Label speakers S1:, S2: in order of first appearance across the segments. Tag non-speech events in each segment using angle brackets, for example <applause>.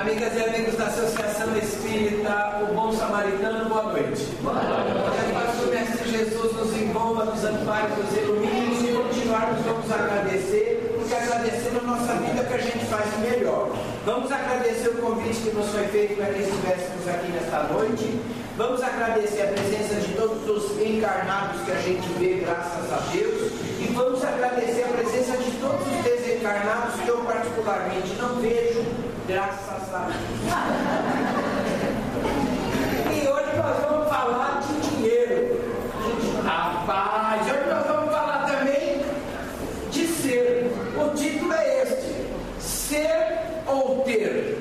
S1: Amigas e amigos da Associação Espírita, o Bom Samaritano, boa noite. Boa noite. Que a paz do Mestre Jesus nos envolva, nos ampare, nos ilumine e continuarmos vamos agradecer, porque agradecendo a nossa vida que a gente faz melhor. Vamos agradecer o convite que nos foi feito para que estivéssemos aqui nesta noite. Vamos agradecer a presença de todos os encarnados que a gente vê, graças a Deus. E vamos agradecer a presença de todos os desencarnados que eu particularmente não vejo, graças a Deus. E hoje nós vamos falar de dinheiro. Rapaz, hoje nós vamos falar também de ser. O título é este: Ser ou ter.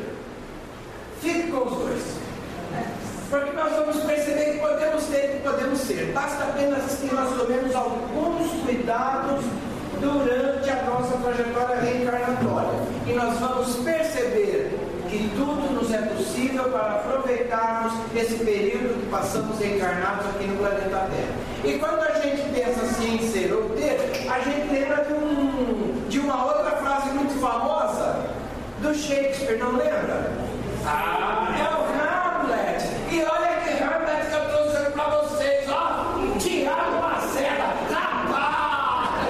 S1: Fique com os dois. Porque nós vamos perceber que podemos ter e que podemos ser. Basta apenas que nós tomemos alguns cuidados durante a nossa trajetória reencarnatória. E nós vamos perceber que tudo nos é possível para aproveitarmos esse período que passamos encarnados aqui no planeta Terra. E quando a gente pensa assim em ser ou ter, a gente lembra de, um, de uma outra frase muito famosa do Shakespeare, não lembra? Ah, é o Hamlet. E olha que Hamlet que eu trouxe para vocês, ó. Tiago Lacerda. Rapaz!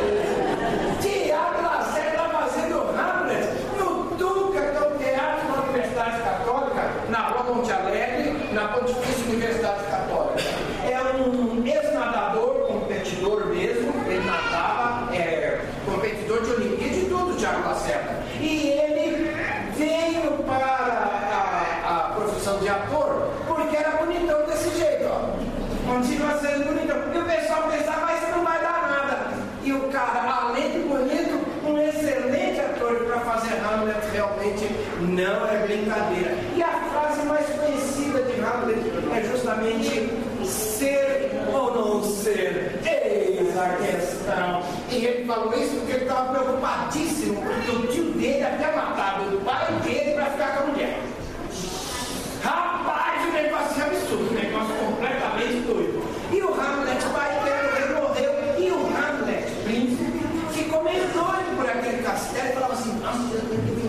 S1: Tiago Lacerda está fazendo Hamlet no Duca, que é o teatro da Universidade Católica, na Rua Monte Alegre, na Pontifícia Universidade Católica. É um ex-nadador, competidor mesmo, ele nadava, é, competidor de Olimpíada e tudo, Tiago Lacerda. E ele veio para a, a profissão de ator porque era bonitão desse jeito, ó. Continua sendo bonitão. E o pessoal pensava, mas isso não vai dar nada. E o cara, além de bonito, um excelente ator para fazer Hamlet realmente não é brincadeira. E a frase mais conhecida de Hamlet é justamente ser ou não ser. Eis a questão. E ele falou isso porque ele estava preocupadíssimo, porque o tio dele havia matado o pai dele para ficar com a mulher. Rapaz, o negócio é absurdo, um negócio completamente doido. E o Hamlet, pai dele morreu, e o Hamlet, príncipe, ficou meio doido por aquele castelo e falava assim: Nossa, eu tenho que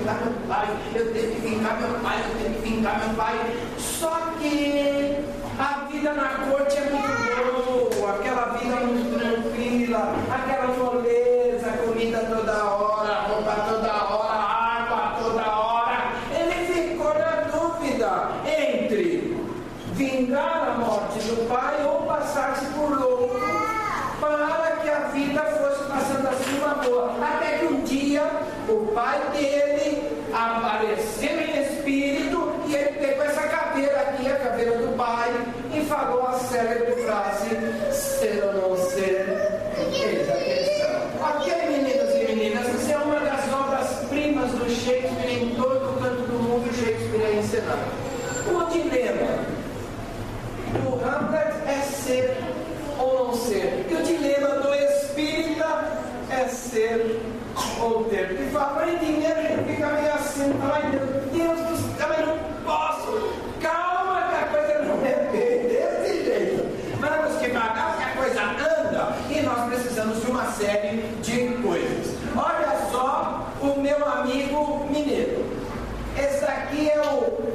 S1: eu tenho que vingar meu pai, eu tenho que vingar meu pai. Só que a vida na corte é muito boa, aquela vida muito tranquila, aquela moleza, comida toda hora, roupa toda hora, água toda hora. Ele ficou na dúvida entre vingar a morte do pai ou passar-se por louco para que a vida fosse passando assim uma boa. Até que um dia o pai dele apareceu em espírito e ele pegou essa caveira aqui, a caveira do pai, e falou a célebre frase: ser ou não ser, eis a questão. Ok, meninos e meninas, essa é uma das obras-primas do Shakespeare em todo o canto do mundo, Shakespeare é ensinado. O dilema do Hamlet é ser ou não ser. E o dilema do espírita é ser ou ter. E fala, para entender, a gente fica meio assim, ai meu Deus do céu, eu não posso. Calma que a coisa não é bem desse jeito. Vamos que pagar que a coisa anda e nós precisamos de uma série de coisas. Olha só o meu amigo mineiro. Esse aqui é o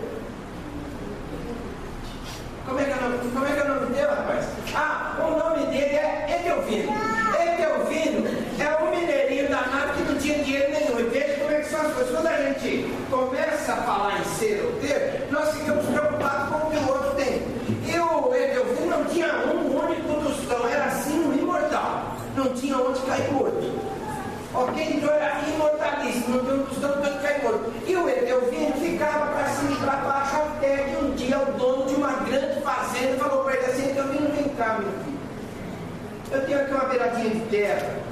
S1: como é que é o nome, como é que é o nome dele, rapaz? Ah, o nome dele é Edelvino. Edelvino é um mineirinho danado que não tinha dinheiro nenhum. E veja como é que são as coisas. Quando a gente começa a falar em ser ou ter, nós ficamos preocupados com o que o outro tem. E o Edelvino não tinha um único tostão, era assim um imortal. Não tinha onde cair morto. Ok? Então era imortalíssimo, não tinha um tostão onde cair morto. E o Edelvino ficava para cima e para baixo até que um dia o dono de uma grande fazenda falou para ele assim, Edelvino, vem cá, meu filho. Eu tenho aqui uma beiradinha de terra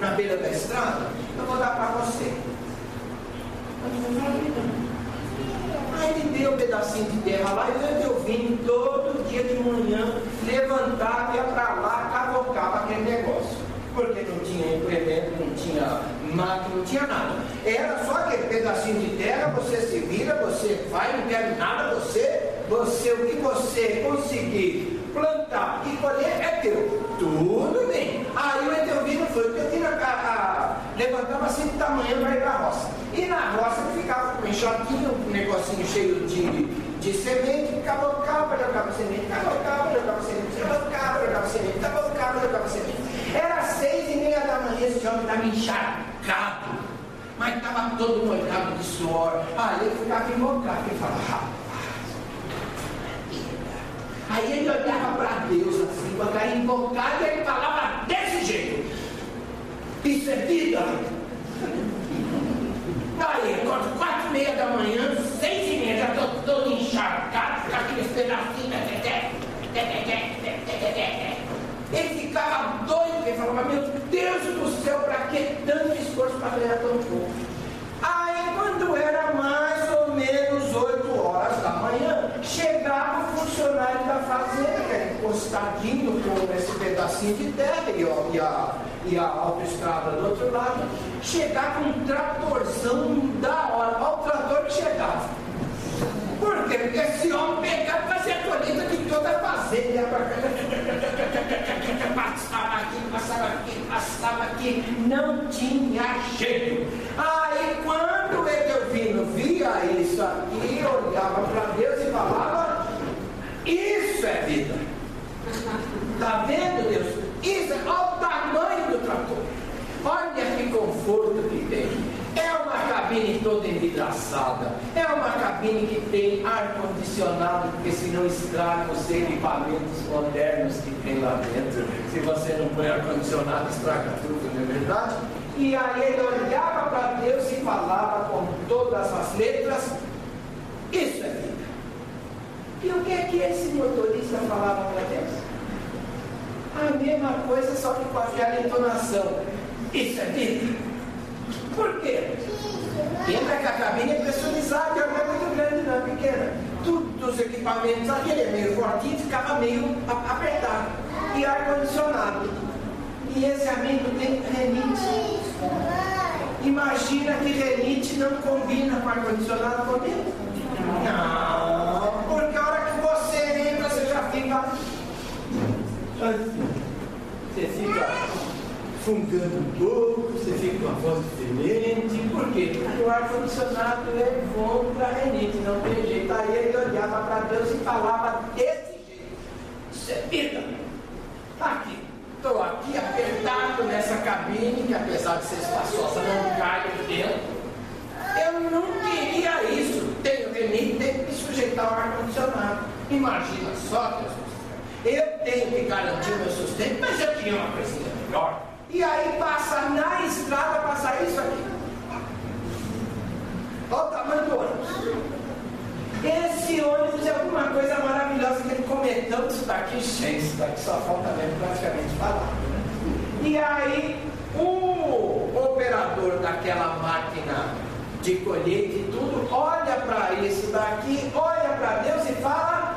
S1: na beira da estrada, eu vou dar para você. Aí ele deu um pedacinho de terra lá e eu vim todo dia de manhã, levantava, ia para lá, cavocava aquele negócio. Porque não tinha implemento, não tinha máquina, não tinha nada. Era só aquele pedacinho de terra, você se vira, você vai, não quer nada, você, você, o que você conseguir plantar e colher é teu. Tudo bem. Aí o Etelvino foi, porque eu a, a, levantava assim de tamanho para ir para a roça. E na roça ele ficava com um enxotinho, um negocinho cheio de, de semente, cabocava, jogava semente, cabocava, jogava semente, cabocava, jogava semente, cabocava, jogava semente. Era seis e meia da manhã, esse homem estava encharcado, mas estava todo molhado de suor. Aí ele ficava invocado e falava, rapaz, Aí ele olhava para Deus assim, com a cara invocada, e ele falava desse jeito. Isso é vida. Aí, quando quatro e meia da manhã, seis e meia, já estou todo encharcado, com aqueles pedacinhos. Ele ficava doido, ele falava, meu Deus do céu, para que tanto esforço para ganhar tão pouco? Aí quando era mais ou menos 8 horas da manhã, chegava o funcionário da fazenda, encostadinho com esse pedacinho de terra e, ó, e, a, e a autoestrada do outro lado, chegava um tratorzão da hora, olha o trator que chegava. Por quê? Porque esse homem pegava e fazia a colheita de toda a fazenda. Passava aqui, passava aqui, passava aqui, não tinha jeito. Aí quando Edelvino via isso aqui, olhava para Deus e falava, isso é vida. Está vendo, Deus? Isso, é, o tamanho do trator. Olha que conforto que tem. É uma cabine toda É uma cabine que tem ar-condicionado, porque senão estraga os equipamentos modernos que tem lá dentro. Se você não põe ar-condicionado, estraga tudo, não é verdade? E aí ele olhava para Deus e falava com todas as letras: Isso é vida. E o que é que esse motorista falava para Deus? A mesma coisa, só que com aquela entonação. Isso é vida. Por quê? Lembra que a cabine é pressurizada, não é muito grande, não é pequena. Tudo os equipamentos ali, ele é meio fortinho, ficava meio apertado. E ar-condicionado. E esse amigo tem renite. Imagina que renite não combina com ar-condicionado comigo. Não, fungando um pouco, você fica com uma voz diferente. Por quê? Porque o ar-condicionado levou para a renite, não tem jeito. Aí ele olhava para Deus e falava desse jeito. Isso é vida. Está aqui. Estou aqui apertado nessa cabine, que apesar de ser espaçosa, não cai dentro. Eu não queria isso. Tenho renite, tenho que sujeitar o ar-condicionado. Imagina só, Deus. Eu tenho que garantir o meu sustento, mas eu tinha uma coisinha melhor. E aí passa na estrada, passa isso aqui. Olha o tamanho do ônibus. Esse ônibus é alguma coisa maravilhosa que ele cometeu isso daqui, gente, daqui só falta mesmo praticamente falar. Né? E aí o operador daquela máquina de colheita e tudo, olha para isso daqui, olha para Deus e fala,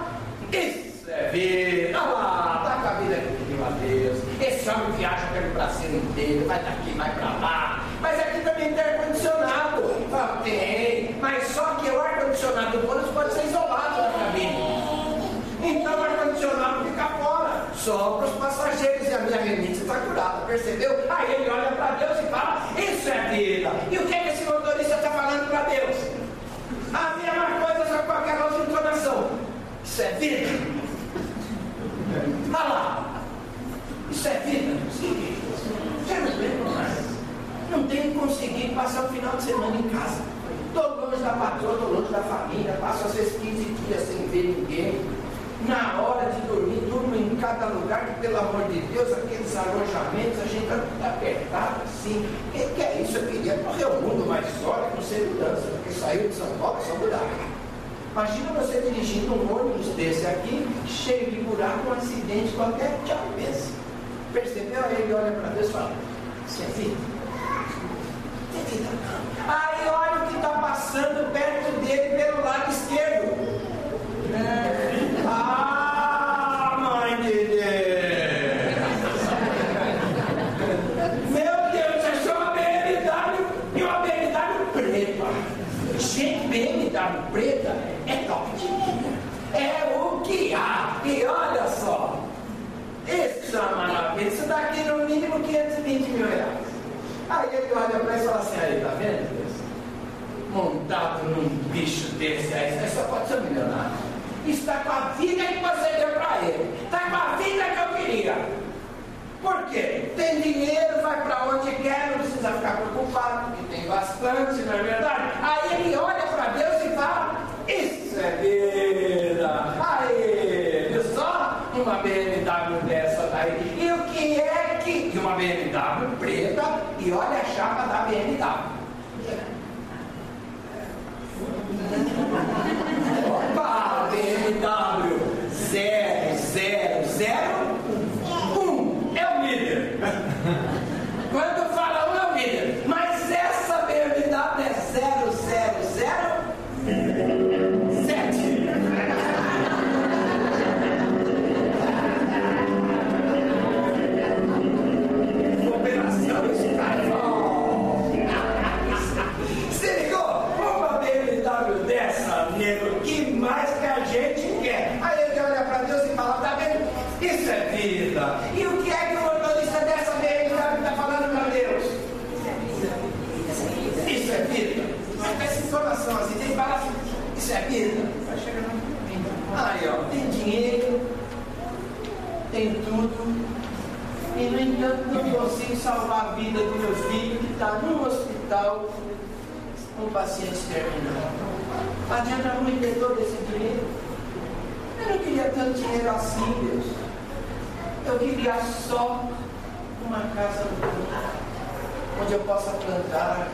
S1: isso é vida, olha lá, tá com a vida aqui a Deus. Esse homem viaja pelo Brasil inteiro, vai daqui, vai para lá. Mas aqui também tem ar-condicionado. Ah, tem, mas só que o ar-condicionado do ônibus pode ser isolado na cabine. Então o ar-condicionado fica fora, só para os passageiros. E a minha renite está curada, percebeu? Aí ele olha para Deus e fala: Isso é vida. E o que, é que esse motorista está falando para Deus? A mesma coisa, só com aquela outra entonação. Isso é vida. Olha lá. Isso é vida, sim. Geralmente mais. Não tem conseguido passar o final de semana em casa. Estou longe da patroa, estou longe da família, passo às vezes 15 dias sem ver ninguém. Na hora de dormir, durmo em cada lugar, que pelo amor de Deus, aqueles alojamentos, a gente está tudo apertado assim. O que, que, é isso? Eu queria correr o mundo mais sólido com segurança, porque saiu de São Paulo só mudar. Imagina você dirigindo um ônibus desse aqui, cheio de buraco, um acidente qualquer, tchau, pensa. Percebeu? Aí ele olha para Deus e fala: Isso é. Aí olha o que está passando perto dele pelo lado esquerdo. É. 20 mil reais. Aí ele olha para isso e fala assim, aí, tá vendo Deus? Montado num bicho desse aí, você só pode ser um milionário. Está com a vida que você deu para ele. Está com a vida que eu queria. Por quê? Tem dinheiro, vai para onde quer, não precisa ficar preocupado, porque tem bastante, não é verdade? Aí ele olha para e olha a chapa da BMW. Opa, BMW 001 é o líder. Quando fala um é o líder, mas essa BMW é 0007. Operação Skyfall. Se ligou? Uma BMW dessa, nego, que mais que a gente quer. Aí ele olha para Deus e fala, tá vendo? Isso é vida. E o que é que o motorista dessa BMW está falando para Deus? Isso é vida. Mas com essa informação assim, tem que falar assim, isso é vida. Vai chegando. Aí, ó, tem dinheiro, tem tudo. E, no entanto, não consigo salvar a vida do meu filho que está num hospital com pacientes terminal. Adianta muito ter todo esse dinheiro? Eu não queria tanto dinheiro assim, Deus. Eu queria só uma casa onde eu possa plantar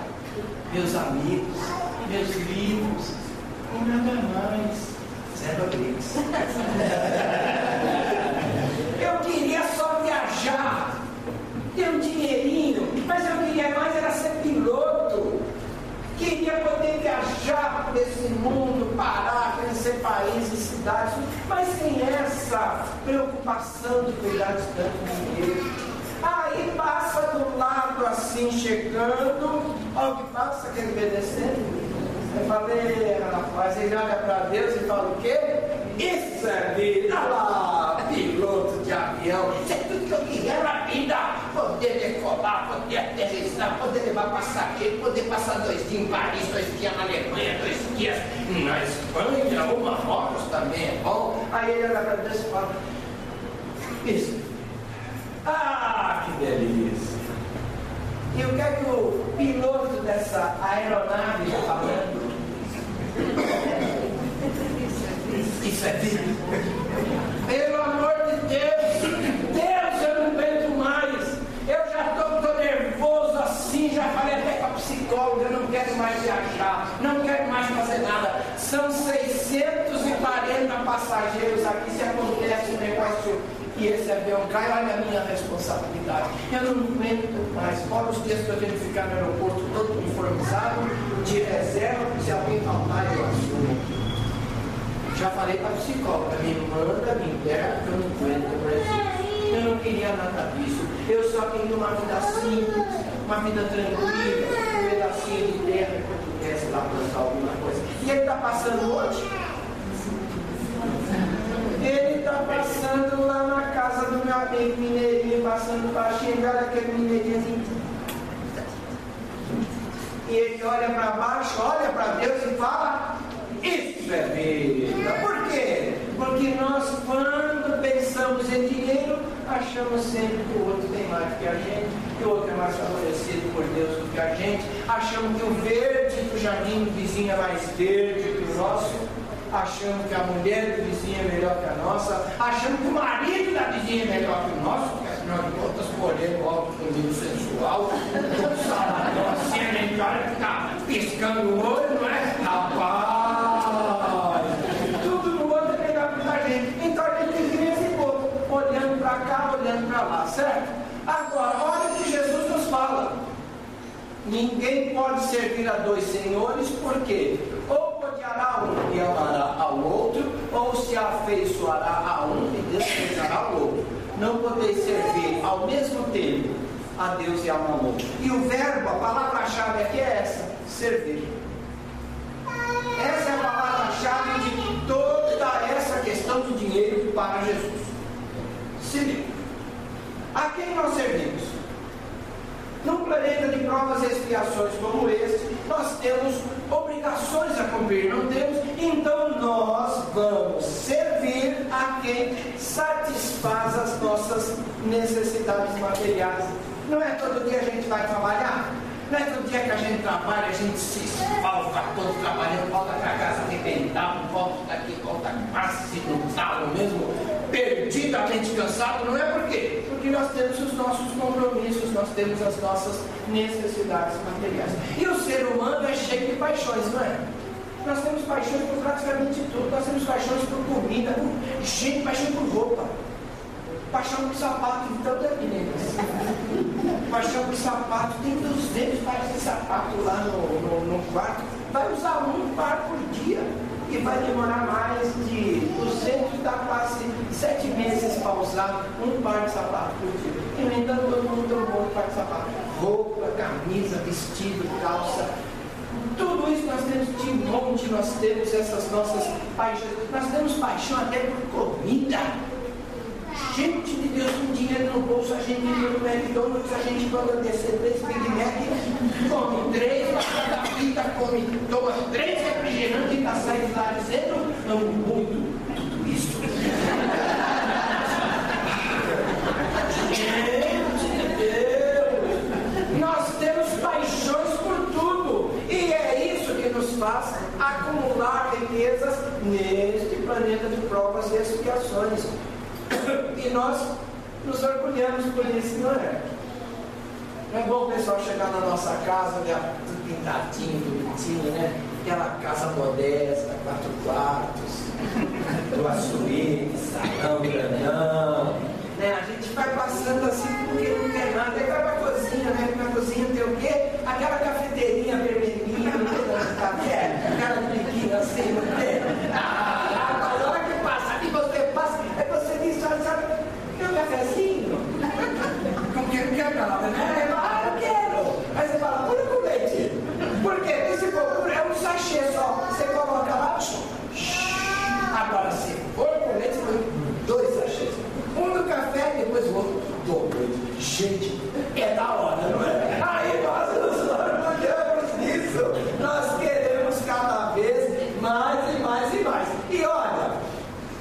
S1: meus amigos, meus livros e nada mais. Zé Rodrigues. Eu queria só viajar, ter um dinheirinho, mas eu queria mais era ser piloto. Queria poder viajar por esse mundo, parar, conhecer países, cidades, mas sem essa preocupação de cuidar de tanto dinheiro. Aí passa do lado assim, chegando, olha o que passa, quer ver descendo. Eu falei, rapaz, ele olha para Deus e fala o quê? Isso é vida, olha lá, piloto de avião, isso é tudo que eu queria na vida, poder decolar, poder aterrissar, poder levar passageiro, poder passar dois dias em Paris, dois dias na Alemanha, dois dias na Espanha, ou Marrocos também é bom. Aí ele olha para Deus e fala, isso, ah, que delícia. E o que é que o piloto dessa aeronave está falando? Isso vida. Pelo amor de Deus, Deus, eu não aguento mais. Eu já estou nervoso assim, já falei até com a psicóloga, eu não quero mais viajar, não quero mais fazer nada. São 640 passageiros aqui, se acontece um negócio que esse avião cai, olha a minha responsabilidade. Eu não aguento mais. Fora os dias para a gente ficar no aeroporto todo uniformizado, de reserva, se alguém faltar, eu assumo. Já falei para a psicóloga, me manda, me entrega, eu não aguento isso. Eu não queria nada disso. Eu só queria uma vida simples, uma vida tranquila, um pedacinho de terra que eu pudesse lá plantar alguma coisa. E ele está passando hoje? Ele está passando lá na casa do meu amigo mineirinho, passando para xingar aquele mineirinho assim. E ele olha para baixo, olha para Deus e fala: Isso é vida. Por quê? Porque nós, quando pensamos em dinheiro, achamos sempre que o outro tem mais que a gente, que o outro é mais favorecido por Deus do que a gente, achamos que o verde do jardim do vizinho é mais verde que o nosso. Achando que a mulher do vizinho é melhor que a nossa, achando que o marido da vizinha é melhor que o nosso, porque afinal de contas, podendo algo comigo sensual, assim, a gente olha que tá piscando o olho, não é? Rapaz! Tudo no outro é melhor que a gente. Então a gente cria esse povo, olhando para cá, olhando para lá, certo? Agora, olha o que Jesus nos fala. Ninguém pode servir a dois senhores, por quê? Ou odiará um e amará ao outro, ou se afeiçoará a um e desprezará ao outro. Não podeis servir ao mesmo tempo a Deus e ao amor. E o verbo, a palavra-chave aqui é essa: servir. Essa é a palavra-chave de toda essa questão do dinheiro para Jesus. Se liga. A quem nós servimos? Num planeta de provas e expiações como este, nós temos obrigações cumprir não temos, então nós vamos servir a quem satisfaz as nossas necessidades materiais. Não é todo dia a gente vai trabalhar? Não é todo dia que a gente trabalha, a gente se esfalfa todo trabalhando, volta para casa arrebentado, volta daqui, volta quase no talo mesmo, perdidamente cansado. Não é por quê? Porque nós temos os nossos compromissos, nós temos as nossas necessidades materiais. E o ser humano é cheio de paixões, não é? Nós temos paixões por praticamente tudo. Nós temos paixões por comida, por gente, paixão por roupa. Paixão por sapato, então é meninas. Paixão por sapato, tem 200 pares de sapato lá no, no, no quarto. Vai usar um par por dia e vai demorar mais de 200, dá quase 7 meses para usar um par de sapato por dia. E no todo mundo tem um bom par de sapato. Roupa, camisa, vestido, calça. Tudo isso nós temos de monte, nós temos essas nossas paixões. Nós temos paixão até por comida gente de Deus com dinheiro no bolso, a gente indo no McDonald's, a gente manda descer três Big Mac, come três batata frita, come, toma três refrigerantes e está saindo lá dizendo, não muito tudo isso. gente de Deus, nós temos paixões por tudo, e é isso que nos faz acumular riquezas neste planeta de provas e expiações. E nós orgulhamos por não é? Não é bom o pessoal chegar na nossa casa, olhar tudo pintadinho, bonitinho, né? Aquela casa modesta, quatro quartos, <laughs> duas suítes, salão grandão. Né? A gente vai passando assim porque não quer nada. Aí vai pra cozinha, né? Na cozinha tem o quê? Aquela cafeteirinha vermelhinha, não tem café, aquela biquinha assim, não tem? Ah, a hora que passa, e você passa, aí você diz, sabe, sabe, quer um cafezinho? Não quero, não quero nada, né? Ah, eu quero. Aí você fala, pura com leite. Por quê? Porque se for pura, é um sachê só. Você coloca lá, agora se for com leite, você põe dois sachês. Um no café e depois o outro dobro. Gente, é da hora, não é? Aí nós nos orgulhamos disso. Nós queremos cada vez mais e mais e mais. E olha,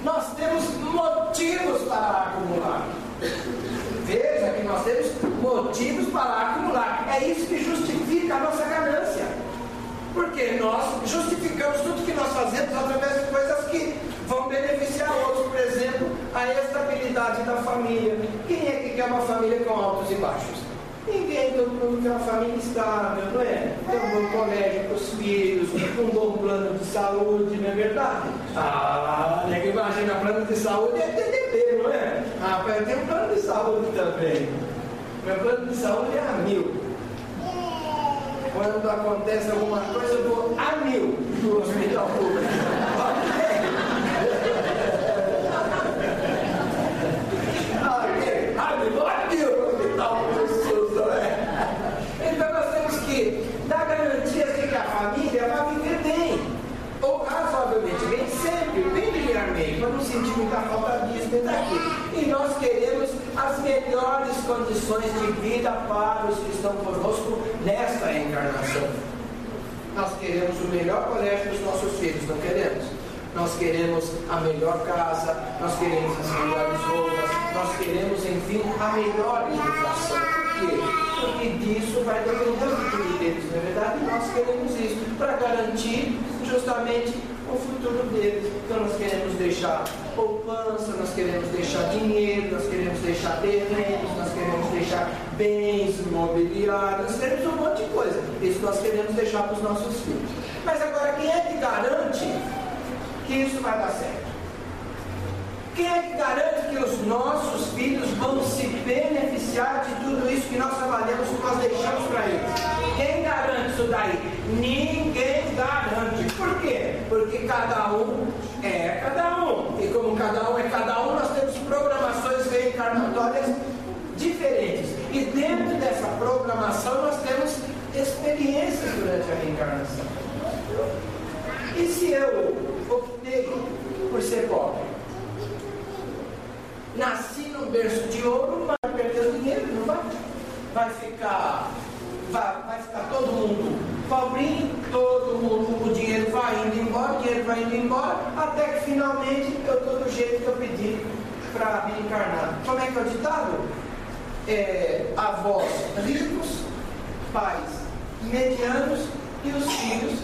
S1: nós temos motivos para acumular. Veja que nós temos motivos para acumular. É isso que justifica a nossa ganância. Porque nós justificamos tudo que nós fazemos através de coisas que vão beneficiar outros. Por exemplo, a estabilidade da família. Quem é que quer uma família com altos e baixos? Ninguém, todo mundo quer uma família estável, não é? Ter um bom colégio para os filhos, um bom plano de saúde, não é verdade? Ah, né, que imagina, plano de saúde é TDP, não é? Ah, eu tenho um plano de saúde também. Meu plano de saúde é a mil. Quando acontece alguma coisa, eu vou a mil no hospital público. <laughs> Ok? A mil, a mil no hospital público, não é? Então para não sentir muita falta disso e daquilo. E nós queremos as melhores condições de vida para os que estão conosco nesta encarnação. Nós queremos o melhor colégio dos nossos filhos, não queremos? Nós queremos a melhor casa, nós queremos as melhores roupas, nós queremos, enfim, a melhor educação. Por quê? Porque disso vai depender o futuro deles, não é verdade? Nós queremos isso para garantir justamente o futuro deles. Então nós queremos deixar poupança, nós queremos deixar dinheiro, nós queremos deixar terrenos, nós queremos deixar bens imobiliários, nós queremos um monte de coisa. Isso nós queremos deixar para os nossos filhos. Mas agora quem é que garante que isso vai dar certo? Quem é que garante que os nossos filhos vão se beneficiar de tudo isso que nós trabalhamos, que nós deixamos para eles? Quem garante isso daí? Ninguém garante. Por quê? Porque cada um é cada um. E como cada um é cada um, nós temos programações reencarnatórias diferentes. E dentro dessa programação nós temos experiências durante a reencarnação. E se eu optei por ser pobre? Nasci num berço de ouro, mas perder o dinheiro, não vai? Vai ficar, vai, vai ficar todo mundo pobrinho, todo mundo, o dinheiro vai indo vai indo embora, até que finalmente eu estou do jeito que eu pedi para vir encarnar. Como é que é o ditado? É, avós ricos, pais medianos e os filhos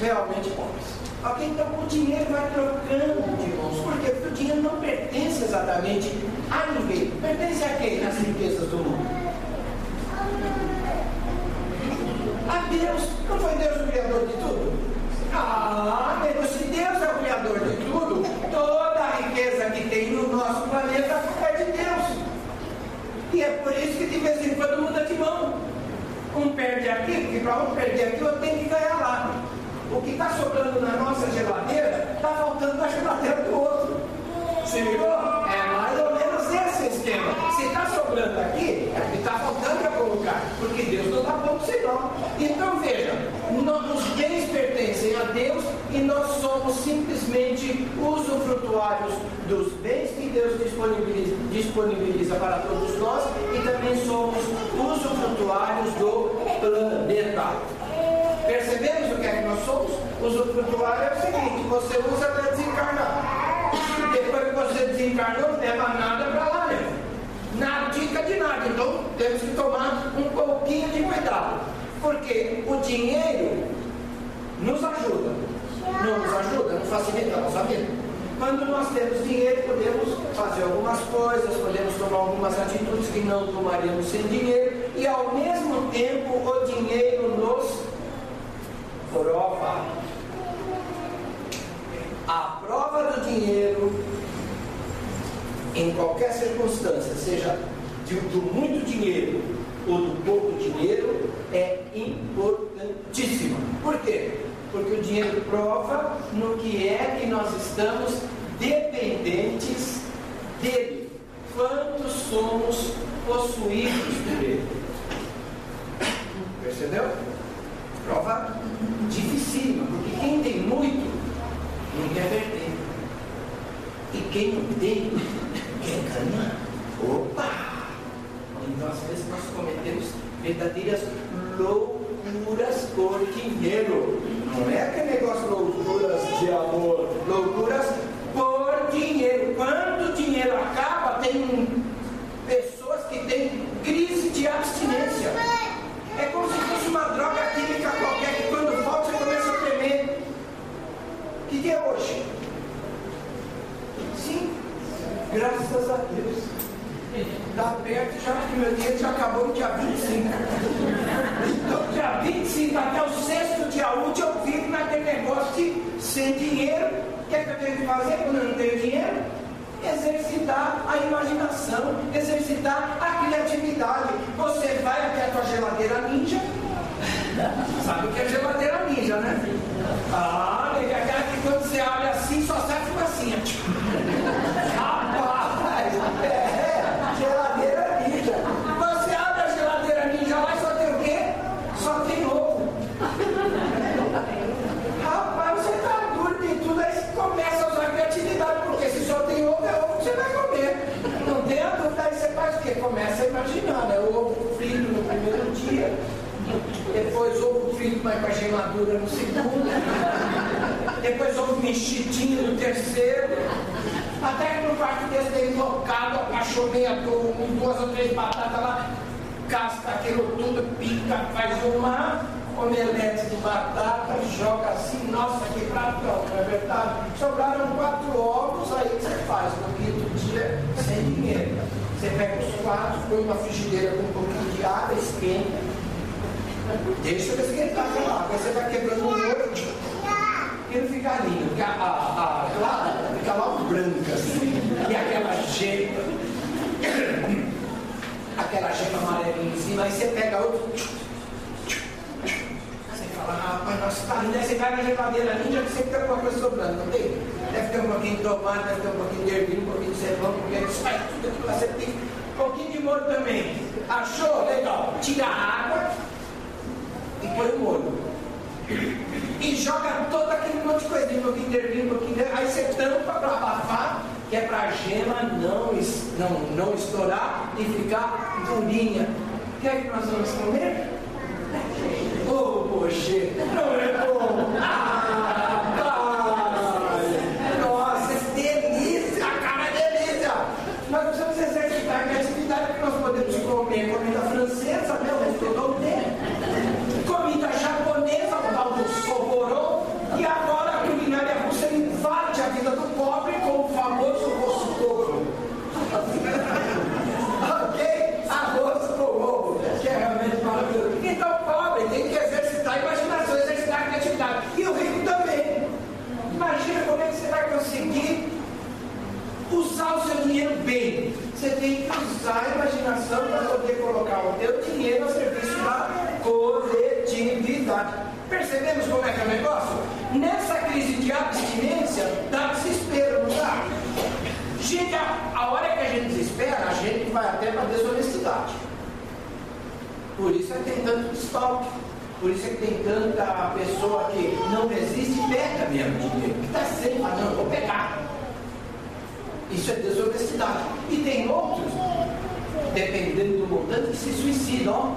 S1: realmente pobres. Ok? Então o dinheiro vai trocando de mãos. Por quê? Porque o dinheiro não pertence exatamente a ninguém. Pertence a quem? As riquezas do mundo. A Deus. Não foi Deus o Criador de tudo? Ah, se Deus é o Criador de tudo, toda a riqueza que tem no nosso planeta é de Deus. E é por isso que de vez em quando muda de mão. Um perde aqui, porque para um perder aqui eu tenho que ganhar lá. O que está sobrando na nossa geladeira está faltando na geladeira do outro. Se ligou? É mais ou menos esse esquema. Se está sobrando aqui, é porque está faltando para colocar. Porque Deus não dá pouco senão. Então veja, os bens pertencem a Deus e nós somos simplesmente usufrutuários dos bens que Deus disponibiliza, disponibiliza para todos nós e também somos usufrutuários do planeta. Percebemos o que é que nós somos? Usufrutuário é o seguinte: você usa para desencarnar. Depois que você desencarnou, não leva nada para lá mesmo. Nada, dica de nada. Então temos que tomar um pouquinho de cuidado. Porque o dinheiro nos ajuda. Não nos ajuda, não facilita a nossa vida. Quando nós temos dinheiro, podemos fazer algumas coisas, podemos tomar algumas atitudes que não tomaríamos sem dinheiro, e ao mesmo tempo o dinheiro nos prova. A prova do dinheiro, em qualquer circunstância, seja do muito dinheiro ou do pouco dinheiro, é importantíssima. Por quê? Porque o dinheiro prova no que é que nós estamos dependentes dele. Quantos somos possuídos por ele? Percebeu? Prova dificílima, porque quem tem muito não quer perder. E quem não tem quer ganhar. Opa! Então às vezes nós cometemos verdadeiras loucuras por dinheiro. Não é aquele negócio loucuras de amor, loucuras por dinheiro. Quando o dinheiro acaba, tem pessoas que têm crise de abstinência. É como se fosse uma droga química qualquer que quando volta você começa a tremer. O que, que é hoje? Sim, graças a Deus. Está perto já que meu dia já acabou no dia 25. Então, dia 25 até o sexto dia útil eu vivo naquele negócio de sem dinheiro. O que é que eu tenho que fazer quando eu não tenho dinheiro? exercitar a imaginação, exercitar a criatividade. Você vai até a tua geladeira ninja. Sabe o que é geladeira ninja, né? Ah, é aquela que quando você abre assim, só sai fumacinha. Rapaz, é, geladeira ninja. Você abre a geladeira ninja lá e só tem o quê? Só tem ovo. Rapaz, você tá duro de tudo, aí você começa a usar criatividade, porque se só tem ovo, é ovo que você vai comer. Não tem a dúvida, aí você faz o quê? Começa a imaginar, né? O ovo frito no primeiro dia, frito, mas com a gemadura no segundo, <laughs> depois ovo mexidinho no terceiro, até que no quarto desse tem invocado, apaixonei com duas ou três batatas lá, casca aquilo tudo, pica, faz uma omelete de batata, joga assim, nossa, que pratão, não é verdade? Sobraram quatro ovos, aí você faz no quinto dia sem dinheiro. Você pega os quatro, põe uma frigideira com um pouquinho de água, esquenta, deixa ele esquentar aquela água, aí você vai quebrando o molho e não fica lindo, fica, a, a, clara, fica lá branca assim, e aquela gema, aquela gema amarelinha em cima, aí você pega outro fala, rapaz, nossa, tá lindo. Aí você vai na geladeira ninja que sempre tem alguma coisa sobrando, não tem? Deve ter um pouquinho de tomate, deve ter um pouquinho de ervilha, um pouquinho de cebola, um pouquinho de tudo aquilo lá. Você tem um pouquinho de molho também. Achou? Legal. Tira a água põe o molho. E joga todo aquele monte de coisinha, um pouquinho de ervilha. Aí você tampa para abafar, que é para a gema não, não, não estourar e ficar durinha. O que é que nós vamos comer? Oh, poxa, não é bom. Ah, percebemos como é que é o negócio? Nessa crise de abstinência, dá desespero, não dá? Chega a hora que a gente desespera, a gente vai até para desonestidade. Por isso é que tem tanto desfalque. Por isso é que tem tanta pessoa que não resiste e pega mesmo. Que está sem, mas não, vou pegar. Isso é desonestidade. E tem outros, dependendo do montante, que se suicidam.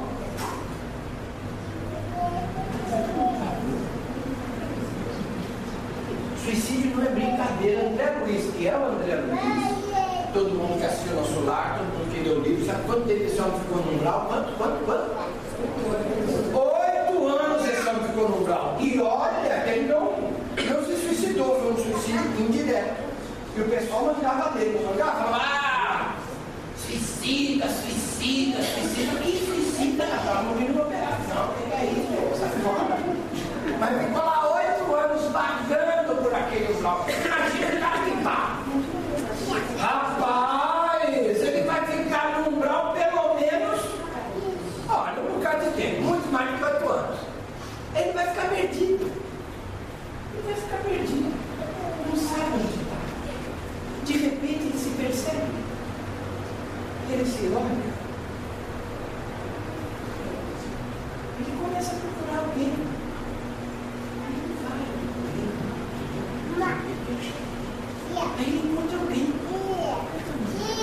S1: não é brincadeira. André Luiz, que é o André Luiz, todo mundo que assistiu nosso lar, todo mundo que deu livro, sabe quanto tempo esse homem ficou no umbral? Quanto, quanto, quanto? Oito anos esse homem ficou no umbral. E olha, ele não, não se suicidou, foi um suicídio indireto. E o pessoal mandava dele, mandava, ah, suicida, suicida, suicida, que suicida, estava morrendo uma operação, que é isso, essa forma. Mas igual Ele começa a procurar alguém. Aí ele vai, alguém. Aí ele encontra alguém. É. Encontra alguém.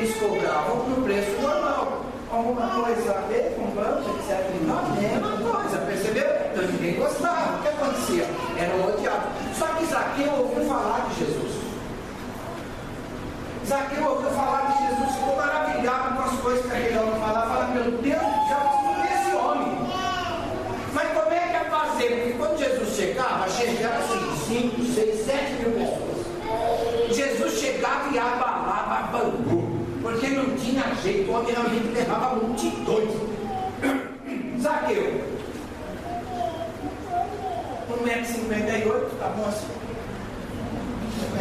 S1: Eles cobravam no preço normal. Alguma coisa a ver com banco, etc. Não, a mesma coisa, percebeu? Então ninguém gostava. O que acontecia? Era um odiado. Só que Zaqueu ouviu falar de Jesus. Zaqueu ouviu falar de Jesus, ficou maravilhado com as coisas que aquele homem falava. Fala, meu Deus, já ver esse homem. Mas como é que ia fazer? Porque quando Jesus chegava, chegava assim, 5, 6, 7 mil pessoas. Jesus chegava e abalava Bangu, porque não tinha jeito, o homem realmente levava multidões. Zaqueu, 1,58m, tá bom assim?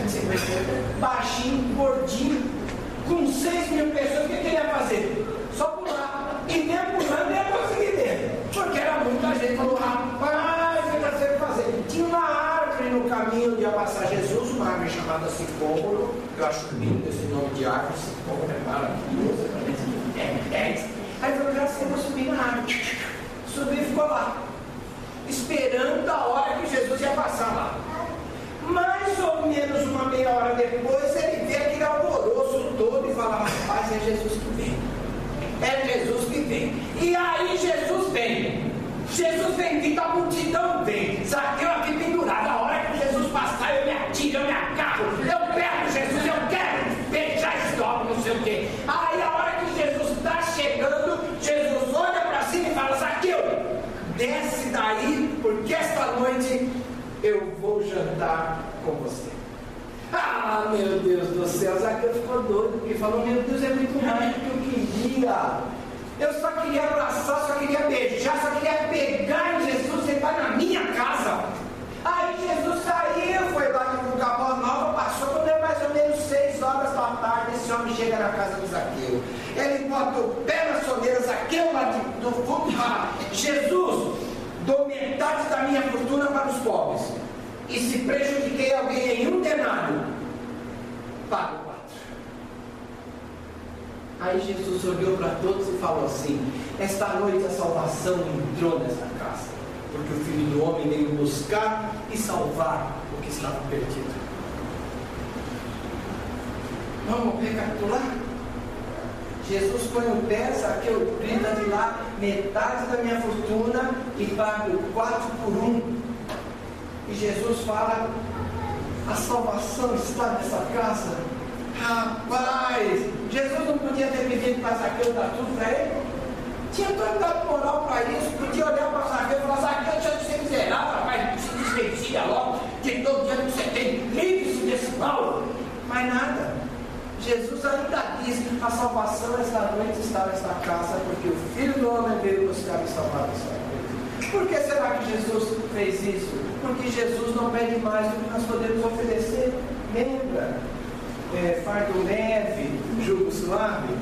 S1: 1,58m, baixinho, gordinho, com 6 mil pessoas, o que, que ele ia fazer? Só pular. E mesmo pulando, ia conseguir ver, porque era muita gente. Falou, rapaz, o que você fazer? Tinha uma árvore no caminho onde ia passar Jesus, uma árvore chamada Sicômoro. Eu acho lindo esse nome de árvore, Sicômoro é maravilhoso. É, é. Aí falou, já sei, vou subir na árvore. Subiu e ficou lá esperando a hora que Jesus ia passar lá. Mais ou menos uma meia hora depois, ele vê aquele alvoroço todo e fala: Rapaz, é Jesus que vem. É Jesus que vem. E aí Jesus vem. Jesus vem vindo, a multidão vem. Zaqueu aqui pendurado. A hora que Jesus passar, eu me atiro, eu me agarro, eu pego Jesus, eu quero beijar esse homem, não sei o quê. Aí a hora que Jesus está chegando, Jesus olha para cima e fala: Zaqueu, desce daí, porque esta noite eu com você. Ah, meu Deus do céu, Zaqueu ficou doido, porque falou, meu Deus, é muito mais do que eu queria. Eu só queria abraçar, só queria beijar, só queria pegar em Jesus e entrar na minha casa. Aí Jesus saiu, foi lá de Capão Nova, passou quando é mais ou menos seis horas da tarde, esse homem chega na casa de Zaqueu. Ele bota o pé na soleira, Zaqueu lá de, do fundo Jesus, dou metade da minha fortuna para os pobres. E se prejudiquei alguém em um denário, pago quatro. Aí Jesus olhou para todos e falou assim: Esta noite a salvação entrou nessa casa, porque o filho do homem veio buscar e salvar o que estava perdido. Vamos recapitular? Jesus põe o pé, Zaqueu grita de lá, metade da minha fortuna e pago quatro por um. E Jesus fala, a salvação está nessa casa. Rapaz, Jesus não podia ter pedido para Zaqueu dar tudo para ele? Tinha tanta moral para isso, podia olhar para Zaqueu e falar, Zaqueu, deixa de ser miserável, rapaz, se desvencilha logo, de todo dia que você tem, livre-se desse mal. Mas nada. Jesus ainda diz: a salvação esta noite está nesta casa, porque o Filho do Homem veio buscar e salvar esta. Por que será que Jesus fez isso? Porque Jesus não pede mais do que nós podemos oferecer. Lembra? É, fardo leve, jugo suave.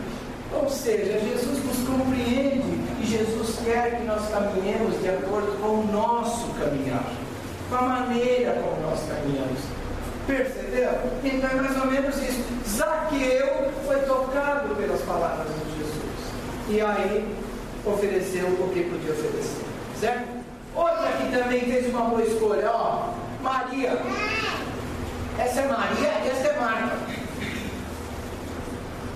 S1: Ou seja, Jesus nos compreende e Jesus quer que nós caminhemos de acordo com o nosso caminhar, com a maneira como nós caminhamos. Percebeu? Então é mais ou menos isso. Zaqueu foi tocado pelas palavras de Jesus. E aí ofereceu o que podia oferecer. Certo? Outra que também fez uma boa escolha, ó. Maria. Essa é Maria, essa é Marta.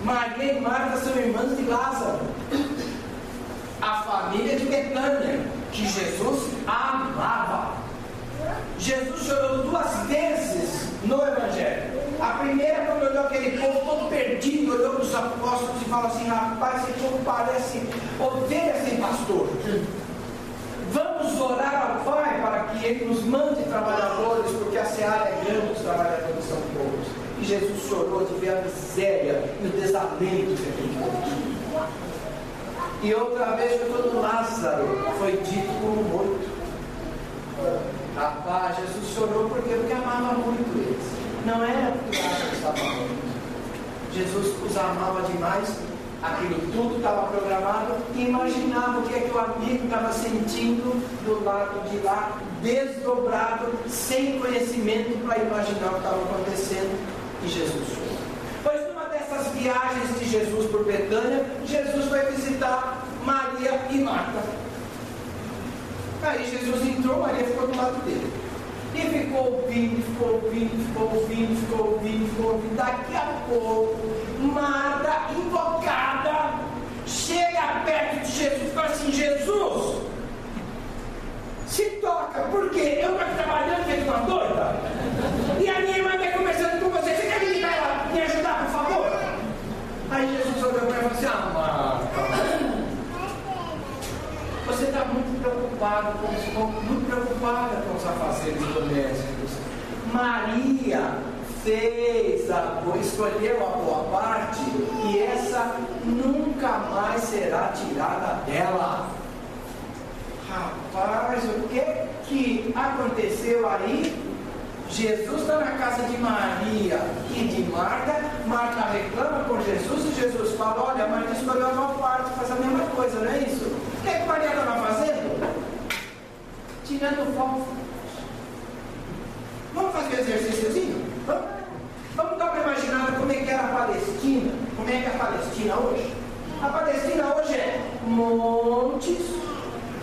S1: Maria e Marta são irmãs de Lázaro. A família de Betânia, que Jesus amava. Jesus chorou duas vezes no Evangelho. A primeira, quando olhou aquele povo todo perdido, olhou para os apóstolos e falou assim: Rapaz, esse povo parece ovelha sem pastor. Vamos orar ao Pai para que Ele nos mande trabalhadores, porque a seara é grande, os trabalhadores são poucos. E Jesus chorou de ver a miséria e o desalento que aquele povo. E outra vez quando Lázaro foi dito como morto. Rapaz, Jesus chorou porque, porque amava muito eles. Não era porque Lázaro estava morto. Jesus os amava demais, aquilo tudo estava programado imaginava o que é que o amigo estava sentindo do lado de lá, desdobrado, sem conhecimento para imaginar o que estava acontecendo. E Jesus chorou. Pois numa dessas viagens de Jesus por Betânia, Jesus foi visitar Maria e Marta. Aí Jesus entrou, Maria ficou do lado dele. E ficou ouvindo, ficou ouvindo, ficou ouvindo, ficou ouvindo, ficou ouvindo. Daqui a pouco, Marta, invocada, chega perto de Jesus e fala assim: Jesus, se toca, porque eu estou trabalhando feito uma doida. E a minha irmã está conversando com você, você quer vir para me ajudar, por favor? Aí Jesus olhou para ela e falou assim: Ah, Marta, você está muito preocupado com, muito preocupada com os afazeres domésticos. Maria fez a escolheu a boa parte e essa nunca mais será tirada dela. Rapaz, o que que aconteceu aí? Jesus está na casa de Maria e de Marta. Marta reclama com Jesus e Jesus fala: Olha, Maria escolheu a boa parte, faz a mesma coisa, não é isso? O que, que Maria estava fazendo? Tirando foto. Vamos fazer um exercíciozinho? Vamos? Vamos dar uma imaginada como é que era a Palestina. Como é que é a Palestina hoje? A Palestina hoje é montes,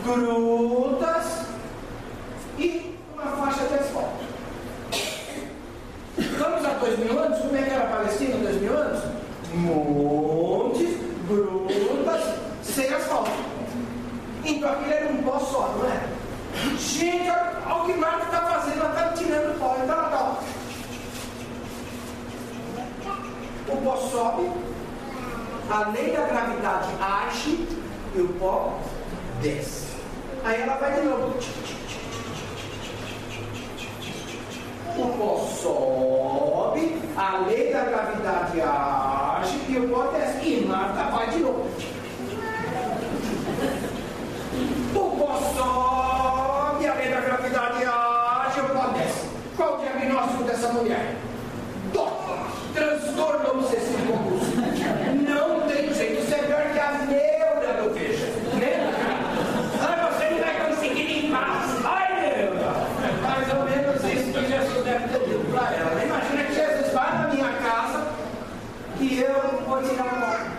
S1: grutas e uma faixa de asfalto. Vamos a dois mil anos? Como é que era a Palestina dois mil anos? Montes, grutas, sem asfalto. Então aquilo era um pó só, não é? Gente, olha o que Marta está fazendo, ela está tirando pó, então ela. O pó sobe, a lei da gravidade age e o pó desce. Aí ela vai de novo. O pó sobe, a lei da gravidade age e o pó desce. E Marta vai de novo. O pó sobe, a lei da gravidade age, o pó desce. Qual o diagnóstico dessa mulher? Dó, transtorno obsessivo compulsivo. Não tem jeito, isso é pior que a neura do veja. Né? Ah, você não vai conseguir limpar. Ai, neura. Mais ou menos isso que Jesus deve ter dito para ela. Imagina que Jesus vai na minha casa e eu vou tirar a porta.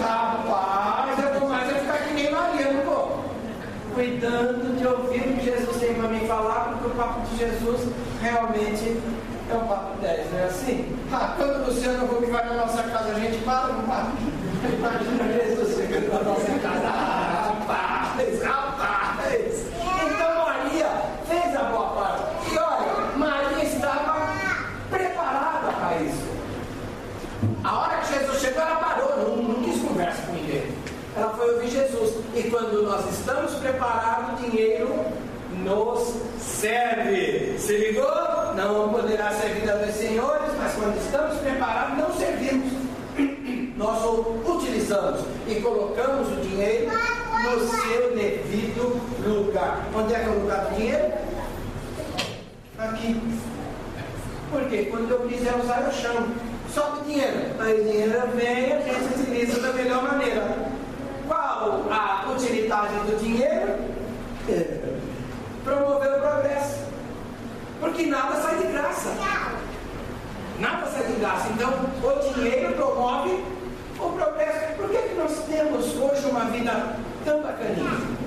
S1: Rapaz, eu vou mais é ficar que nem Maria, não vou. Cuidando de ouvir o que Jesus tem para me falar, porque o papo de Jesus realmente é um papo 10, não é assim? Ah, quando o Luciano Huck vai na nossa casa, a gente para, não para? Imagina Jesus chegando na nossa casa. Ah, rapaz, rapaz. Então Maria fez a boa parte. E olha, Maria estava preparada para isso. A hora que Jesus chegou, ela parou, não, não quis conversa com ninguém. Ela foi ouvir Jesus. E quando nós estamos preparados, o dinheiro nos serve. Se ligou? Não poderá servir a dois senhores, mas quando estamos preparados, não servimos. <clears throat> Nós o utilizamos e colocamos o dinheiro no seu devido lugar. Onde é que é o lugar do dinheiro? Aqui. Porque quando eu quiser usar, eu chamo. Sobe o dinheiro. Aí o dinheiro vem e a gente utiliza da melhor maneira. Qual a utilidade do dinheiro? Promover o progresso. Porque nada sai de graça. Nada sai de graça. Então, o dinheiro promove o progresso. Por que, que nós temos hoje uma vida tão bacaninha?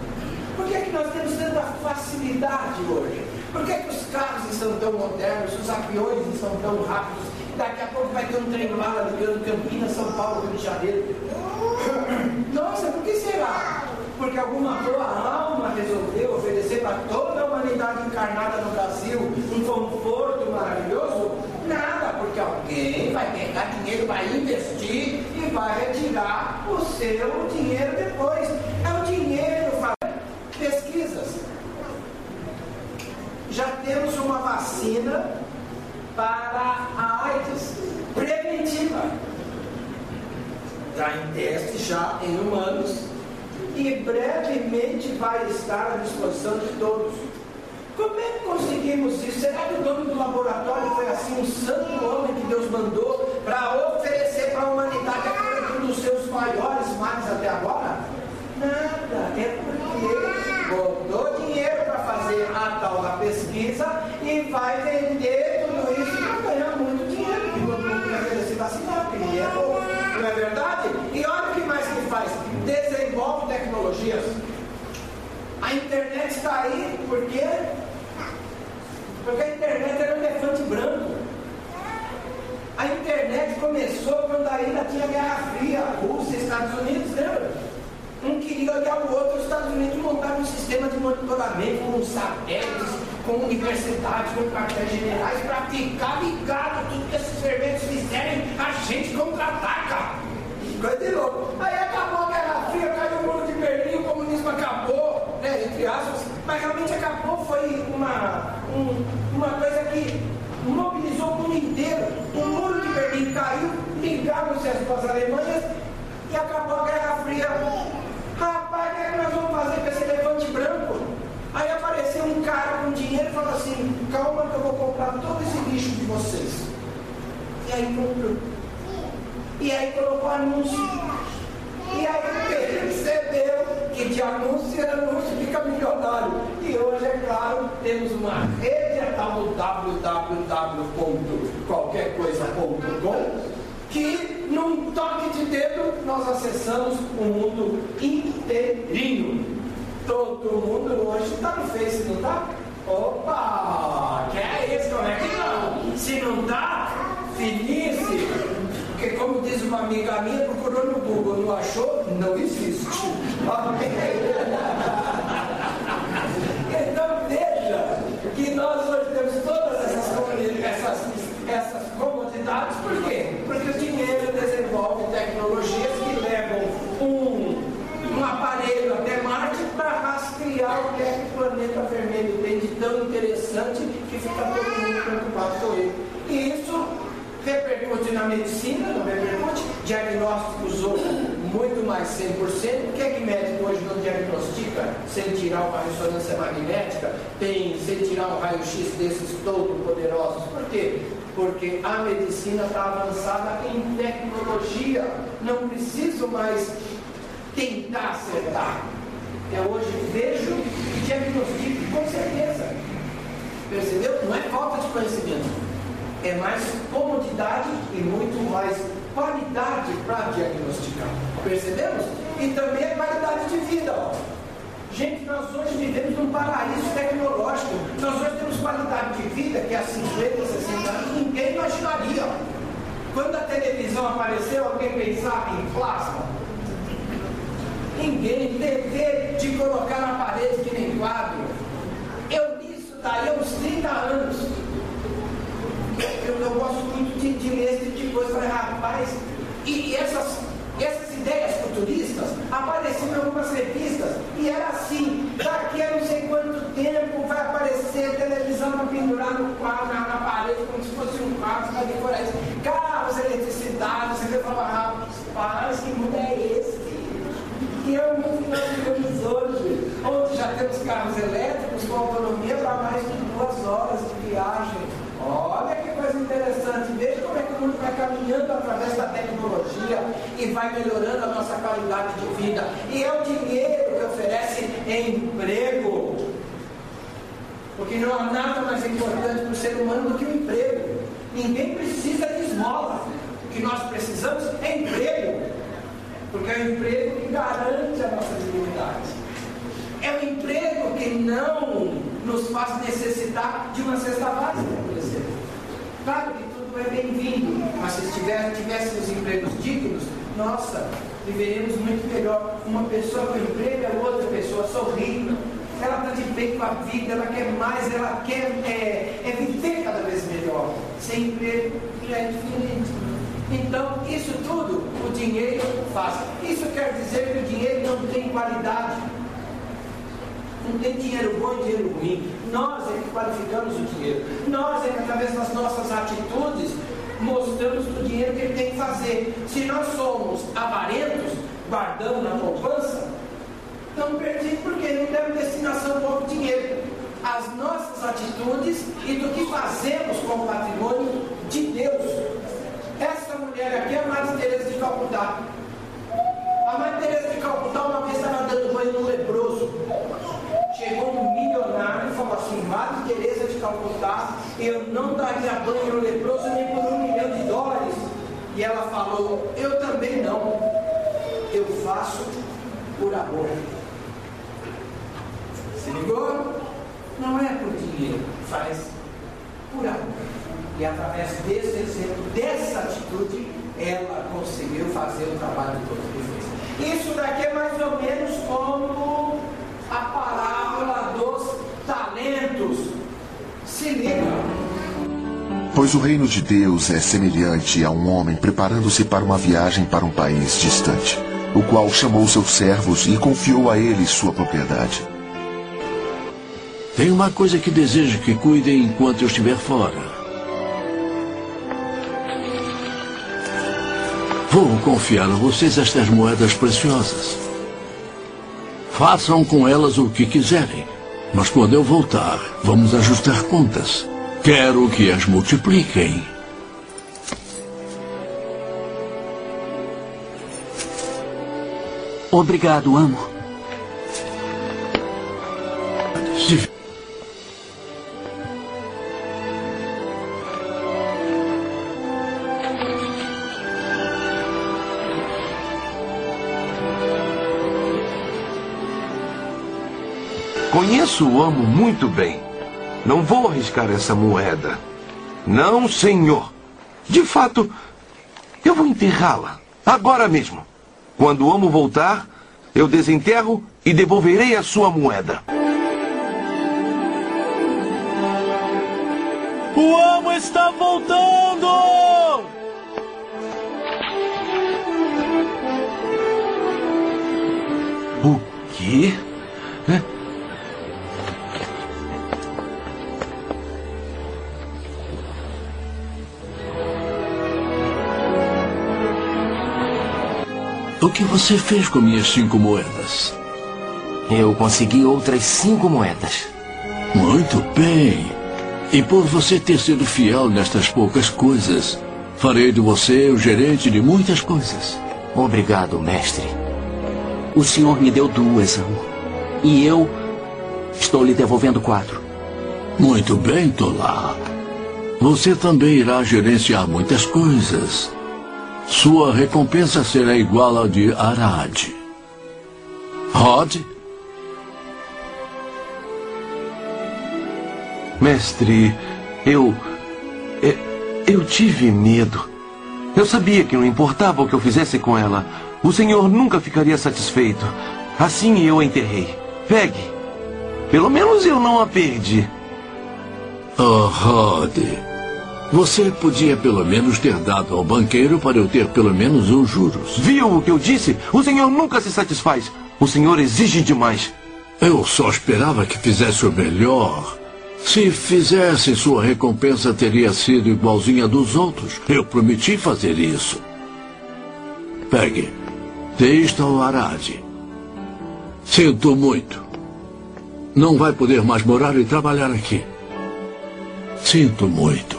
S1: Por que, que nós temos tanta facilidade hoje? Por que, que os carros estão tão modernos, os aviões estão tão rápidos? Daqui a pouco vai ter um trem bala ligando Campinas, São Paulo, Rio de Janeiro. <coughs> Nossa, por que será? Porque alguma boa alma resolveu para toda a humanidade encarnada no Brasil um conforto maravilhoso? Nada, porque alguém vai pegar dinheiro, vai investir e vai retirar o seu dinheiro depois. É o dinheiro, pesquisas. Já temos uma vacina para a AIDS preventiva. Está em teste já em humanos e brevemente vai estar à disposição de todos. Como é que conseguimos isso? Será que o dono do laboratório foi assim um santo homem que Deus mandou para oferecer para a humanidade a um dos seus maiores males até agora? Nada, é porque botou dinheiro para fazer a tal da pesquisa e vai vender dias. A internet está aí porque porque a internet era um elefante branco. A internet começou quando ainda tinha Guerra Fria, Rússia, Estados Unidos, lembra? Um queria olhar o outro, os Estados Unidos montaram um sistema de monitoramento com satélites, com universidades, com quartéis generais, para ficar ligado tudo que esses ferventes fizerem, a gente contra-ataca. Coisa de louco. Aí acabou a Guerra Fria, mas realmente acabou, foi uma, um, uma coisa que mobilizou o mundo inteiro. O muro de Berlim caiu, ligaram-se as duas Alemanhas e acabou a Guerra Fria. Rapaz, o que, é que nós vamos fazer com esse elefante branco? Aí apareceu um cara com dinheiro e falou assim: calma que eu vou comprar todo esse lixo de vocês. E aí comprou. E aí colocou anúncio. E aí percebeu que de anúncio em anúncio fica milionário. E hoje, é claro, temos uma rede, a tal do www.qualquercoisa.com, que num toque de dedo nós acessamos o mundo inteirinho. Todo mundo hoje está no Face, não está? Opa! Que é isso? Como é que não? Se não está, feliz porque, como diz uma amiga minha, procurou no Google, não achou? Não existe. então, veja que nós hoje temos todas essas, essas, essas comodidades, por quê? Porque o dinheiro desenvolve tecnologias que levam um, um aparelho até Marte para rastrear o que é que o planeta vermelho tem de tão interessante que fica todo mundo preocupado com ele. E isso repercute na medicina, não repercute, diagnósticos hoje muito mais 100%. O que é que médico hoje não diagnostica sem tirar uma ressonância magnética, tem, sem tirar um raio-x desses todo poderosos? Por quê? Porque a medicina está avançada em tecnologia. Não preciso mais tentar acertar. Eu hoje vejo e diagnostico com certeza. Percebeu? Não é falta de conhecimento é mais comodidade e muito mais qualidade para diagnosticar. Percebemos? E também é qualidade de vida. Ó. Gente, nós hoje vivemos num paraíso tecnológico. Nós hoje temos qualidade de vida que há 50, 60 anos ninguém imaginaria. Quando a televisão apareceu, alguém pensava em plasma? Ninguém. TV de colocar na parede que nem quadro. Eu isso daí uns 30 ler esse tipo de coisa. Falei, rapaz, e, essas, essas ideias futuristas apareciam em algumas revistas e era assim, daqui a não sei quanto tempo vai aparecer televisão para pendurar no quadro, na, parede, como se fosse um quadro, vai decorar isso. Carros, eletricidade, você fala, rapaz, que mundo é esse? E é o mundo que nós vivemos hoje, onde já temos carros elétricos com autonomia para mais de duas horas de viagem Olha que coisa interessante, veja como é que o mundo vai caminhando através da tecnologia e vai melhorando a nossa qualidade de vida. E é o dinheiro que oferece emprego. Porque não há nada mais importante para o ser humano do que o emprego. Ninguém precisa de esmola. O que nós precisamos é emprego. Porque é o emprego que garante a nossa dignidade. É o emprego que não nos faz necessitar de uma cesta básica, por exemplo. Claro é bem-vindo, mas se tivéssemos empregos dignos, nossa, viveríamos muito melhor. Uma pessoa com emprego, a outra pessoa sorrindo. Ela está de bem com a vida, ela quer mais, ela quer é, é viver cada vez melhor. Sem emprego já é diferente. Então, isso tudo o dinheiro faz. Isso quer dizer que o dinheiro não tem qualidade. Não tem dinheiro bom e dinheiro ruim. Nós é que qualificamos o dinheiro. Nós é que, através das nossas atitudes, mostramos o dinheiro que ele tem que fazer. Se nós somos avarentos, guardando na poupança, estamos perdidos porque não temos destinação para o dinheiro. As nossas atitudes e do que fazemos com o patrimônio de Deus. Essa mulher aqui é a Maria Teresa de Calcutá. A Maria Teresa de Calcutá uma vez estava dando banho no leproso. Chegou um milionário e falou assim, Madre De Calcutá, eu não daria banho no leproso nem por um milhão de dólares. E ela falou, eu também não. Eu faço por amor. Se ligou? Não é por dinheiro, faz por amor. E através desse exemplo, dessa atitude, ela conseguiu fazer o trabalho todo que fez. Isso daqui é mais ou menos como a parábola dos talentos. Se liga.
S2: Pois o reino de Deus é semelhante a um homem preparando-se para uma viagem para um país distante, o qual chamou seus servos e confiou a eles sua propriedade.
S3: Tem uma coisa que desejo que cuidem enquanto eu estiver fora. Vou confiar a vocês estas moedas preciosas. Façam com elas o que quiserem. Mas quando eu voltar, vamos ajustar contas. Quero que as multipliquem.
S4: Obrigado, amo.
S5: Conheço o amo muito bem. Não vou arriscar essa moeda. Não, senhor. De fato, eu vou enterrá-la. Agora mesmo. Quando o amo voltar, eu desenterro e devolverei a sua moeda.
S6: O amo está voltando!
S5: O quê?
S3: Que você fez com minhas cinco moedas?
S4: Eu consegui outras cinco moedas.
S3: Muito bem. E por você ter sido fiel nestas poucas coisas, farei de você o gerente de muitas coisas.
S4: Obrigado, mestre. O senhor me deu duas, amo. E eu estou lhe devolvendo quatro.
S3: Muito bem, Tolá. Você também irá gerenciar muitas coisas. Sua recompensa será igual à de Arad. Rod?
S5: Mestre, eu. Eu, tive medo. Eu sabia que não importava o que eu fizesse com ela. O senhor nunca ficaria satisfeito. Assim eu a enterrei. Pegue. Pelo menos eu não a perdi.
S3: Oh, Rod. Você podia pelo menos ter dado ao banqueiro para eu ter pelo menos os juros.
S5: Viu o que eu disse? O senhor nunca se satisfaz. O senhor exige demais.
S3: Eu só esperava que fizesse o melhor. Se fizesse, sua recompensa teria sido igualzinha dos outros. Eu prometi fazer isso. Pegue. Deixa o Arad. Sinto muito. Não vai poder mais morar e trabalhar aqui. Sinto muito.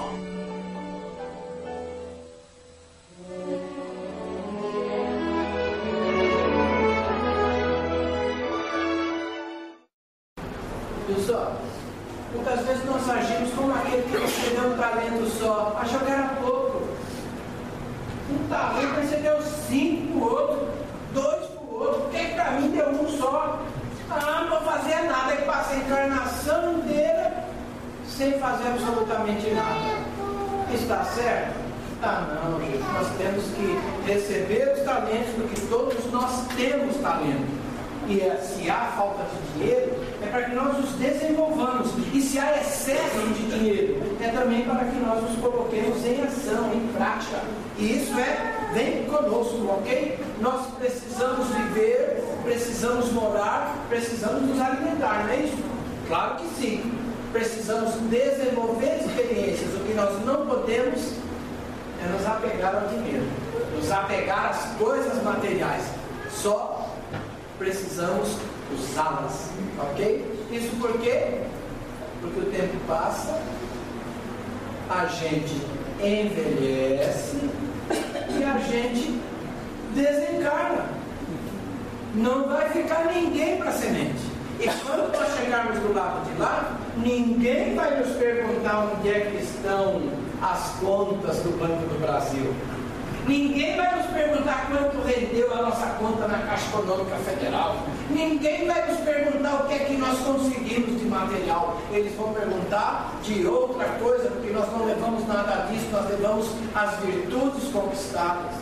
S1: Eles vão perguntar de outra coisa, porque nós não levamos nada disso, nós levamos as virtudes conquistadas.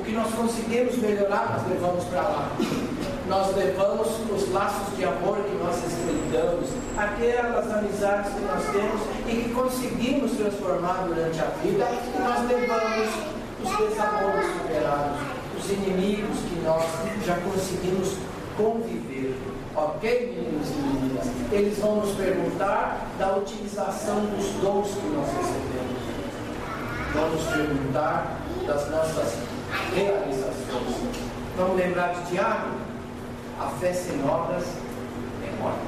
S1: O que nós conseguimos melhorar, nós levamos para lá. Nós levamos os laços de amor que nós estreitamos, aquelas amizades que nós temos e que conseguimos transformar durante a vida, e nós levamos os desamores superados, os inimigos que nós já conseguimos conviver. Ok, meninos e meninas? Eles vão nos perguntar da utilização dos dons que nós recebemos. Vão nos perguntar das nossas realizações. Vamos lembrar de Tiago? A fé sem obras é morta.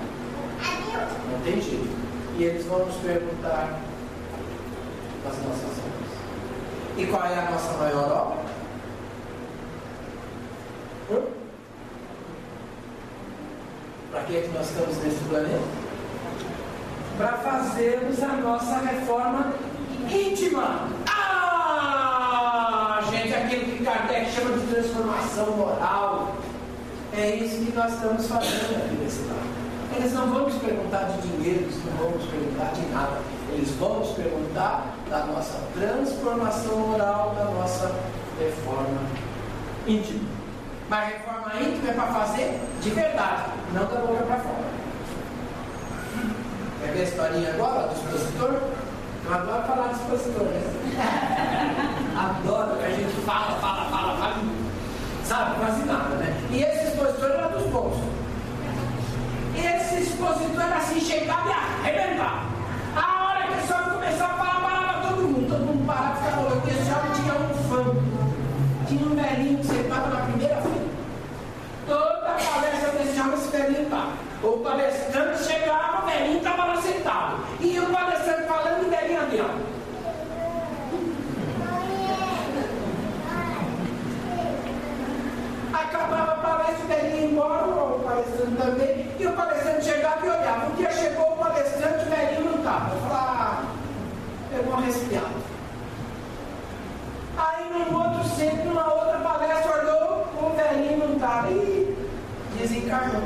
S1: Não tem jeito. E eles vão nos perguntar das nossas obras. E qual é a nossa maior obra? Hum? Para que, é que nós estamos nesse planeta? Para fazermos a nossa reforma íntima. Ah, gente, aquilo que Kardec chama de transformação moral. É isso que nós estamos fazendo aqui nesse lado. Eles não vão nos perguntar de dinheiro, eles não vão nos perguntar de nada. Eles vão nos perguntar da nossa transformação moral, da nossa reforma íntima. Mas reforma íntima é para fazer de verdade, não da boca para fora. Quer ver a historinha agora do expositor? Eu adoro falar do expositor, né? <laughs> adoro que a gente fala, fala, fala, fala, sabe, quase nada, né? E esse expositor era dos bons esse expositor era assim, chegava e arrebentava. A hora que esse homem começou a falar, parava todo mundo, todo mundo parava e ficava olhando. Esse homem tinha um fã, tinha um velhinho que sentava na primeira fila. Toda a palestra desse homem, esse velhinho estava. O palestrante chegava, o velhinho estava lá sentado. E o palestrante falando e o velhinho ali, ó. acabava a palestra, ele ia embora, o palestrante também, e o palestrante chegava e olhava. Um dia chegou o palestrante, o velhinho não estava. Eu falava, ah, pegou uma resfriada. Aí num outro centro, numa outra palestra, olhou, o velhinho não estava. E desencarnou.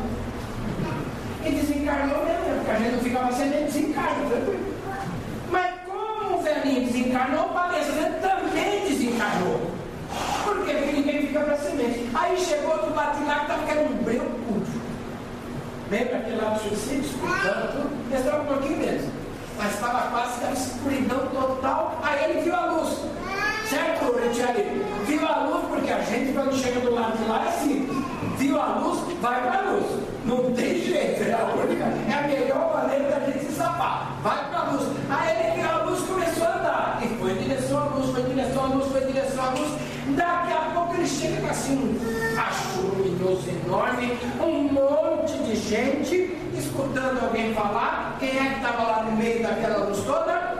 S1: E desencarnou mesmo, porque a gente não ficava sem nem desencarno, tranquilo. Mas como o velhinho desencarnou, o palestrante também desencarnou. Por quê? Porque ninguém fica para semente. Aí chegou outro batilar que estava querendo um breu curto. Lembra aquele lá do suicídio, escutando tudo? Estava um pouquinho mesmo. Mas estava quase na escuridão total. Aí ele viu a luz. Certo, Retiari? Viu a luz, porque a gente, quando chega do lado de lá, é simples. Viu a luz, vai para a luz. Não tem jeito, é a única. É a melhor maneira da gente se safar. Vai para a luz. Aí ele viu a luz começou a andar. E foi em direção à luz, foi em direção à luz, foi em direção à luz. Daqui a pouco ele chega com assim um luminoso enorme, um monte de gente escutando alguém falar. Quem é que estava lá no meio daquela luz toda?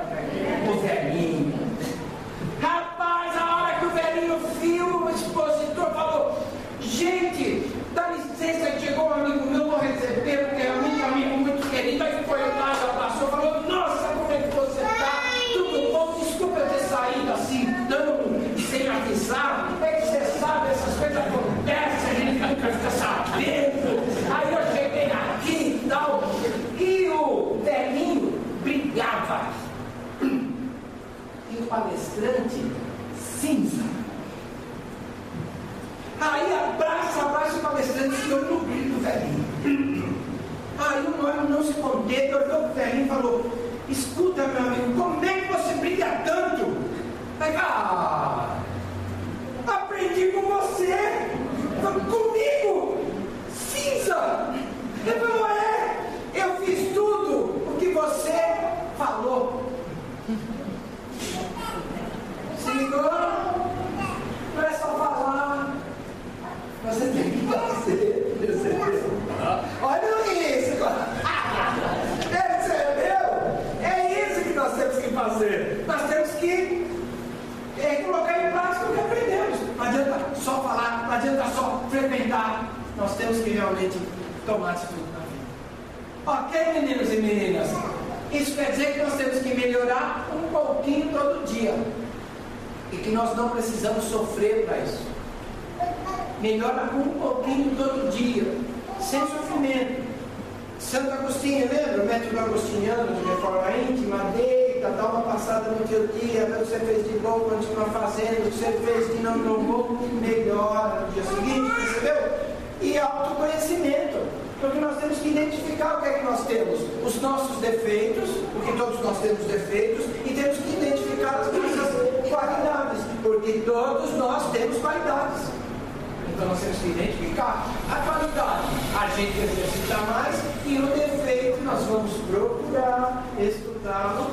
S1: Gente exercita mais e o defeito nós vamos procurar estudá-lo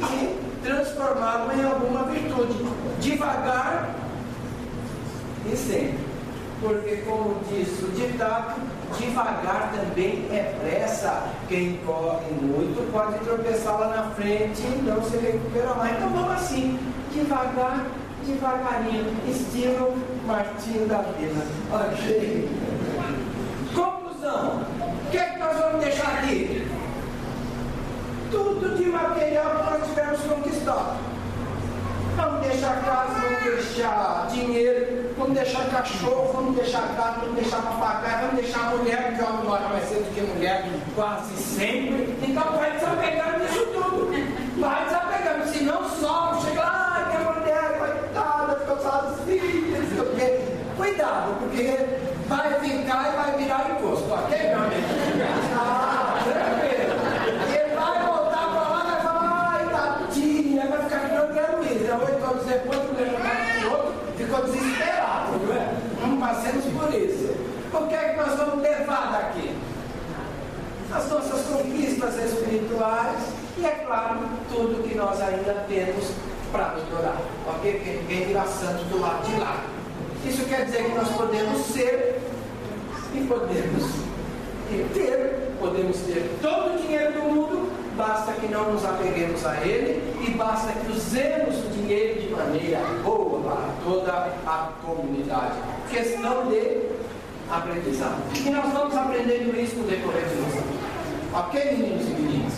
S1: e transformá-lo em alguma virtude. Devagar e sempre. Porque como diz o ditado, devagar também é pressa. Quem corre muito pode tropeçar lá na frente e não se recupera mais. Então vamos assim, devagar devagarinho, estilo Martinho da Vila. Ok? Conclusão. O que é que nós vamos deixar aqui? Tudo de material que nós tivemos conquistado. Vamos deixar casa, vamos deixar dinheiro, vamos deixar cachorro, vamos deixar gato, vamos deixar papagaio, vamos deixar mulher, porque homem mora mais cedo que mulher, quase sempre. Então vai desapegando disso tudo. Vai desapegando, senão só chega lá, que a mulher, coitada, ficou sozinha, não sei o quê. Cuidado, porque vai ficar e vai virar imposto, ok, meu amigo? Ah, tranquilo. Ele vai voltar pra lá e vai falar, ai, tadinha, vai ficar jogando isso. Oito anos depois, o levantar o outro ficou desesperado, não é? Não passemos por isso. O que é que nós vamos levar daqui? As nossas conquistas espirituais e, é claro, tudo que nós ainda temos para melhorar. Ok? Porque ninguém virá santo do lado de lá. Isso quer dizer que nós podemos ser e podemos ter, podemos ter todo o dinheiro do mundo, basta que não nos apeguemos a ele e basta que usemos o dinheiro de maneira boa para toda a comunidade. Questão de aprendizado. E nós vamos aprendendo isso no decorrer de nossa vida. Ok, meninos e meninas?